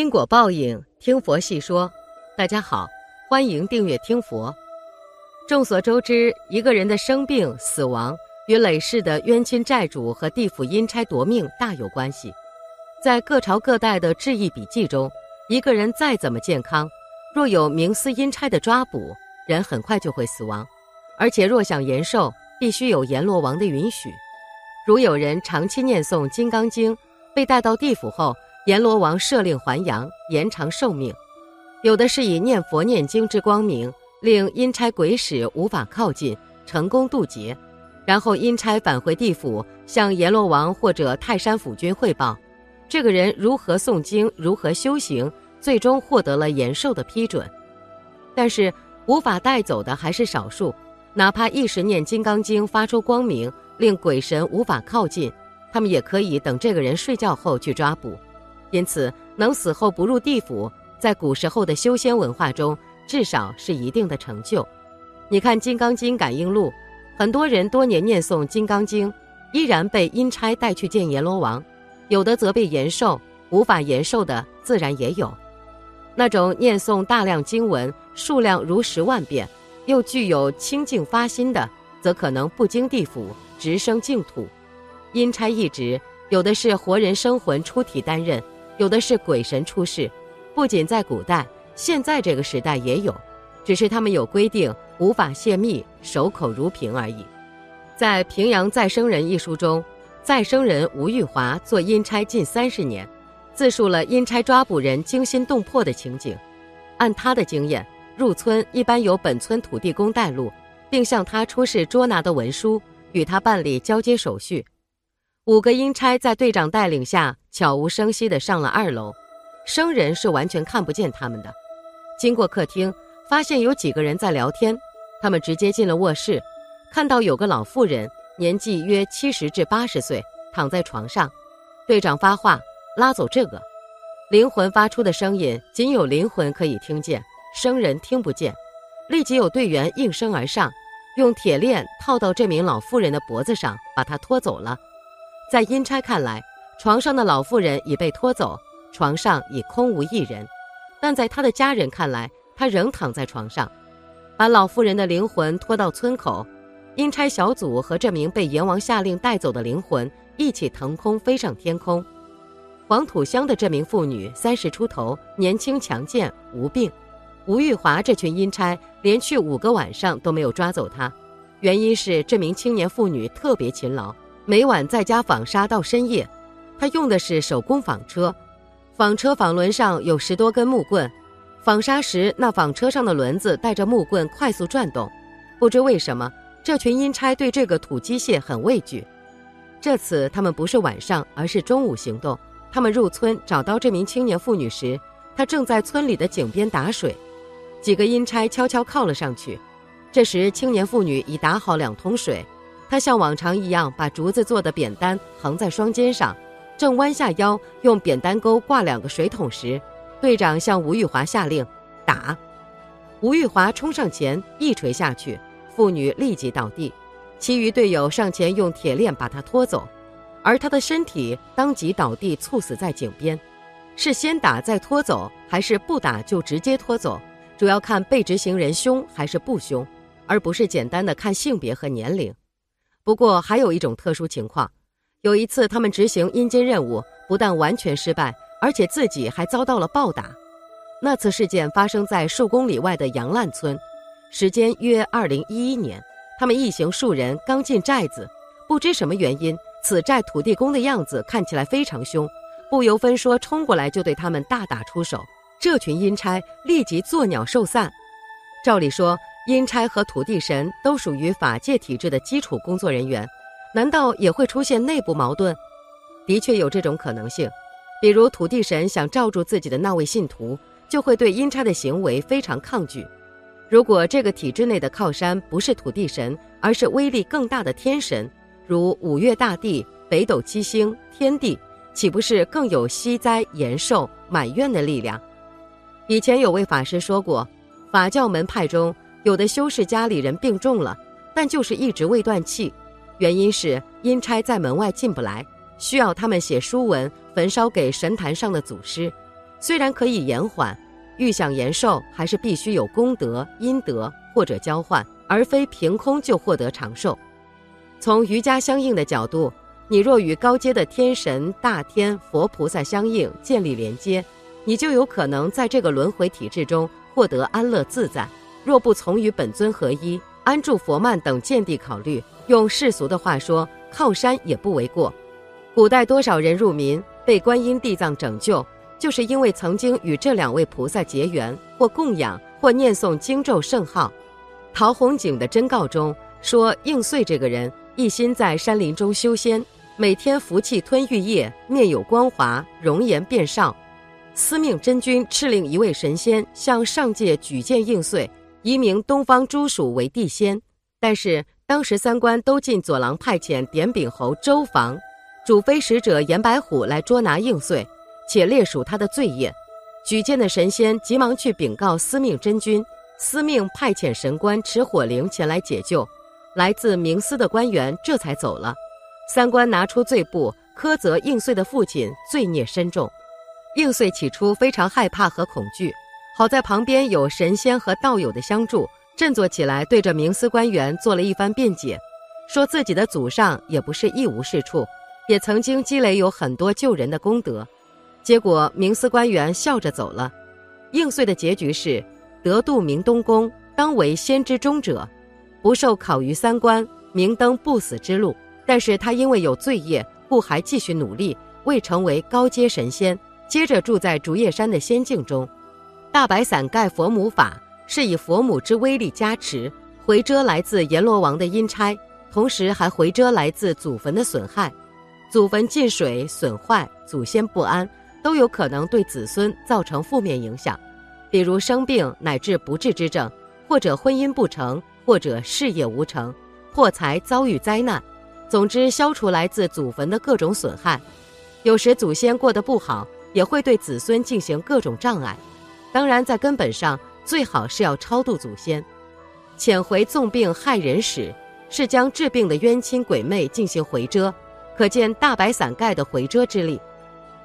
因果报应，听佛细说。大家好，欢迎订阅听佛。众所周知，一个人的生病、死亡与累世的冤亲债主和地府阴差夺命大有关系。在各朝各代的志异笔记中，一个人再怎么健康，若有冥司阴差的抓捕，人很快就会死亡。而且若想延寿，必须有阎罗王的允许。如有人长期念诵《金刚经》，被带到地府后，阎罗王设令还阳，延长寿命；有的是以念佛念经之光明，令阴差鬼使无法靠近，成功渡劫；然后阴差返回地府，向阎罗王或者泰山府君汇报，这个人如何诵经，如何修行，最终获得了延寿的批准。但是无法带走的还是少数，哪怕一时念金刚经发出光明，令鬼神无法靠近，他们也可以等这个人睡觉后去抓捕。因此，能死后不入地府，在古时候的修仙文化中，至少是一定的成就。你看《金刚经感应录》，很多人多年念诵《金刚经》，依然被阴差带去见阎罗王，有的则被延寿，无法延寿的自然也有。那种念诵大量经文，数量如十万遍，又具有清净发心的，则可能不经地府，直升净土。阴差一职，有的是活人生魂出体担任。有的是鬼神出世，不仅在古代，现在这个时代也有，只是他们有规定，无法泄密，守口如瓶而已。在《平阳再生人》一书中，再生人吴玉华做阴差近三十年，自述了阴差抓捕人惊心动魄的情景。按他的经验，入村一般由本村土地公带路，并向他出示捉拿的文书，与他办理交接手续。五个阴差在队长带领下，悄无声息地上了二楼。生人是完全看不见他们的。经过客厅，发现有几个人在聊天。他们直接进了卧室，看到有个老妇人，年纪约七十至八十岁，躺在床上。队长发话：拉走这个。灵魂发出的声音，仅有灵魂可以听见，生人听不见。立即有队员应声而上，用铁链套到这名老妇人的脖子上，把她拖走了。在阴差看来，床上的老妇人已被拖走，床上已空无一人；但在他的家人看来，他仍躺在床上。把老妇人的灵魂拖到村口，阴差小组和这名被阎王下令带走的灵魂一起腾空飞上天空。黄土乡的这名妇女三十出头，年轻强健，无病。吴玉华这群阴差连续五个晚上都没有抓走她，原因是这名青年妇女特别勤劳。每晚在家纺纱到深夜，他用的是手工纺车，纺车纺轮上有十多根木棍，纺纱时那纺车上的轮子带着木棍快速转动。不知为什么，这群阴差对这个土机械很畏惧。这次他们不是晚上，而是中午行动。他们入村找到这名青年妇女时，她正在村里的井边打水。几个阴差悄悄靠了上去，这时青年妇女已打好两桶水。他像往常一样，把竹子做的扁担横在双肩上，正弯下腰用扁担钩挂两个水桶时，队长向吴玉华下令打。吴玉华冲上前一锤下去，妇女立即倒地，其余队友上前用铁链把她拖走，而他的身体当即倒地猝死在井边。是先打再拖走，还是不打就直接拖走？主要看被执行人凶还是不凶，而不是简单的看性别和年龄。不过还有一种特殊情况，有一次他们执行阴间任务，不但完全失败，而且自己还遭到了暴打。那次事件发生在数公里外的杨烂村，时间约二零一一年。他们一行数人刚进寨子，不知什么原因，此寨土地公的样子看起来非常凶，不由分说冲过来就对他们大打出手。这群阴差立即作鸟兽散。照理说。阴差和土地神都属于法界体制的基础工作人员，难道也会出现内部矛盾？的确有这种可能性，比如土地神想罩住自己的那位信徒，就会对阴差的行为非常抗拒。如果这个体制内的靠山不是土地神，而是威力更大的天神，如五岳大帝、北斗七星、天帝，岂不是更有息灾延寿、满愿的力量？以前有位法师说过，法教门派中。有的修士家里人病重了，但就是一直未断气，原因是阴差在门外进不来，需要他们写书文焚烧给神坛上的祖师，虽然可以延缓，欲想延寿，还是必须有功德、阴德或者交换，而非凭空就获得长寿。从瑜伽相应的角度，你若与高阶的天神、大天、佛菩萨相应，建立连接，你就有可能在这个轮回体制中获得安乐自在。若不从与本尊合一，安住佛曼等见地考虑，用世俗的话说，靠山也不为过。古代多少人入民被观音地藏拯救，就是因为曾经与这两位菩萨结缘，或供养，或念诵经咒圣号。陶弘景的真告中说，应岁这个人一心在山林中修仙，每天服气吞玉液，面有光华，容颜变少。司命真君敕令一位神仙向上界举荐应岁。移名东方诸属为地仙，但是当时三官都进左郎派遣点丙侯周防、主非使者严白虎来捉拿应岁，且列数他的罪业。举荐的神仙急忙去禀告司命真君，司命派遣神官持火灵前来解救。来自冥司的官员这才走了。三官拿出罪簿，苛责应岁的父亲罪孽深重。应岁起初非常害怕和恐惧。好在旁边有神仙和道友的相助，振作起来，对着冥司官员做了一番辩解，说自己的祖上也不是一无是处，也曾经积累有很多救人的功德。结果冥司官员笑着走了。应岁的结局是得度明东宫，当为先之中者，不受考于三官，明登不死之路。但是他因为有罪业，故还继续努力，未成为高阶神仙，接着住在竹叶山的仙境中。大白伞盖佛母法是以佛母之威力加持，回遮来自阎罗王的阴差，同时还回遮来自祖坟的损害。祖坟进水损坏，祖先不安，都有可能对子孙造成负面影响，比如生病乃至不治之症，或者婚姻不成，或者事业无成，破财遭遇灾难。总之，消除来自祖坟的各种损害。有时祖先过得不好，也会对子孙进行各种障碍。当然，在根本上，最好是要超度祖先。遣回纵病害人使，是将治病的冤亲鬼魅进行回遮，可见大白伞盖的回遮之力。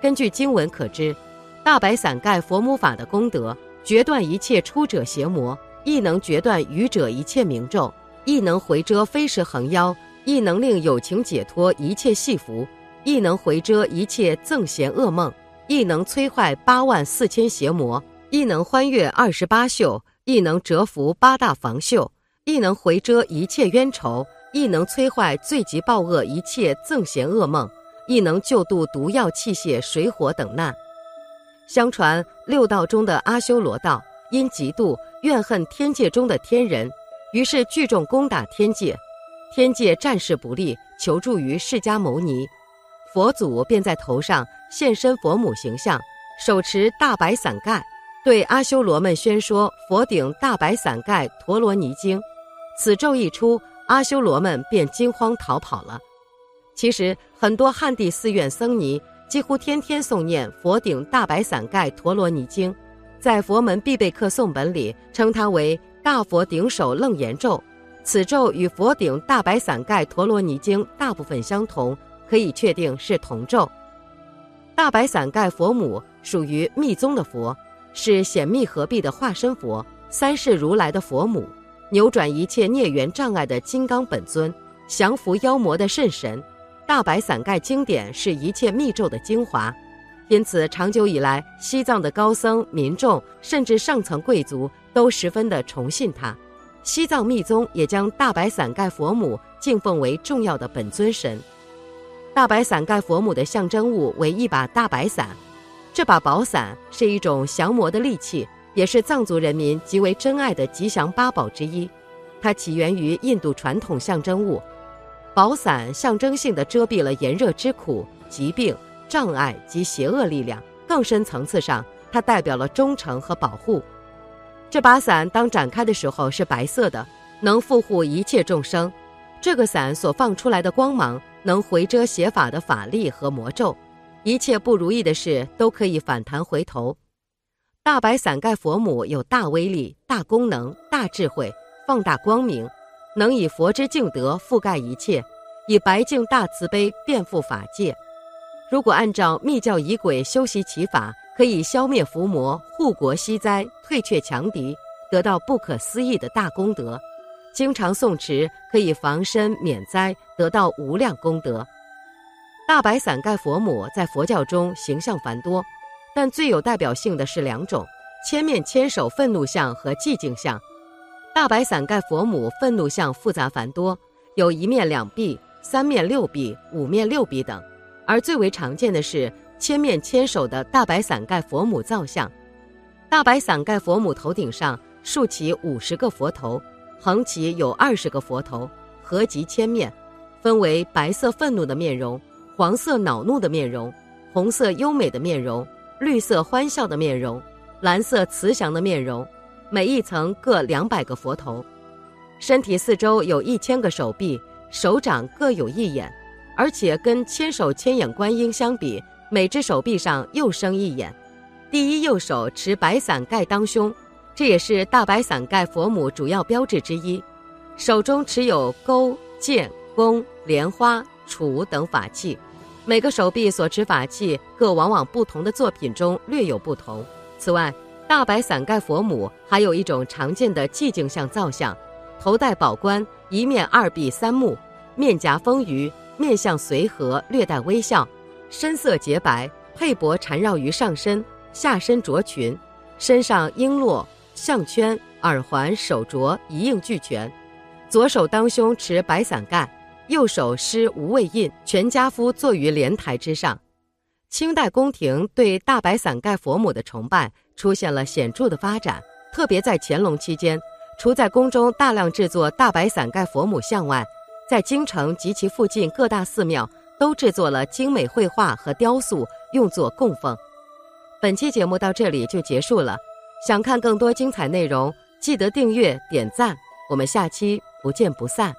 根据经文可知，大白伞盖佛母法的功德，决断一切出者邪魔，亦能决断愚者一切明咒，亦能回遮飞石横妖，亦能令有情解脱一切戏服，亦能回遮一切憎嫌恶梦，亦能摧坏八万四千邪魔。亦能欢悦二十八宿，亦能折服八大防宿，亦能回遮一切冤仇，亦能摧坏罪极暴恶一切憎嫌恶梦，亦能救度毒药器械水火等难。相传六道中的阿修罗道因嫉妒怨恨天界中的天人，于是聚众攻打天界，天界战事不利，求助于释迦牟尼，佛祖便在头上现身佛母形象，手持大白伞盖。对阿修罗们宣说佛顶大白伞盖陀罗尼经，此咒一出，阿修罗们便惊慌逃跑了。其实很多汉地寺院僧尼几乎天天诵念佛顶大白伞盖陀罗尼经，在佛门必备课诵本里称它为大佛顶首楞严咒。此咒与佛顶大白伞盖陀罗尼经大部分相同，可以确定是同咒。大白伞盖佛母属于密宗的佛。是显密合璧的化身佛，三世如来的佛母，扭转一切孽缘障碍的金刚本尊，降服妖魔的圣神。大白伞盖经典是一切密咒的精华，因此长久以来，西藏的高僧、民众甚至上层贵族都十分的崇信它。西藏密宗也将大白伞盖佛母敬奉为重要的本尊神。大白伞盖佛母的象征物为一把大白伞。这把宝伞是一种降魔的利器，也是藏族人民极为珍爱的吉祥八宝之一。它起源于印度传统象征物，宝伞象征性的遮蔽了炎热之苦、疾病、障碍及邪恶力量。更深层次上，它代表了忠诚和保护。这把伞当展开的时候是白色的，能护护一切众生。这个伞所放出来的光芒，能回遮邪法的法力和魔咒。一切不如意的事都可以反弹回头。大白伞盖佛母有大威力、大功能、大智慧、放大光明，能以佛之净德覆盖一切，以白净大慈悲遍覆法界。如果按照密教仪轨修习其法，可可以消灭伏魔、护国息灾、退却强敌，得到不可思议的大功德；经常诵持，可以防身免灾，得到无量功德。大白伞盖佛母在佛教中形象繁多，但最有代表性的是两种：千面千手愤怒像和寂静像。大白伞盖佛母愤怒像复杂繁多，有一面两臂、三面六臂、五面六臂等，而最为常见的是千面千手的大白伞盖佛母造像。大白伞盖佛母头顶上竖起五十个佛头，横起有二十个佛头，合集千面，分为白色愤怒的面容。黄色恼怒的面容，红色优美的面容，绿色欢笑的面容，蓝色慈祥的面容，每一层各两百个佛头，身体四周有一千个手臂，手掌各有一眼，而且跟千手千眼观音相比，每只手臂上又生一眼。第一右手持白伞盖当胸，这也是大白伞盖佛母主要标志之一，手中持有钩、剑、弓、莲花、杵等法器。每个手臂所持法器各往往不同的作品中略有不同。此外，大白伞盖佛母还有一种常见的寂静像造像，头戴宝冠，一面二臂三目，面颊丰腴，面相随和，略带微笑，身色洁白，佩帛缠绕于上身，下身着裙，身上璎珞、项圈、耳环、手镯一应俱全，左手当胸持白伞盖。右手施无畏印，全家夫坐于莲台之上。清代宫廷对大白伞盖佛母的崇拜出现了显著的发展，特别在乾隆期间，除在宫中大量制作大白伞盖佛母像外，在京城及其附近各大寺庙都制作了精美绘画和雕塑，用作供奉。本期节目到这里就结束了，想看更多精彩内容，记得订阅点赞，我们下期不见不散。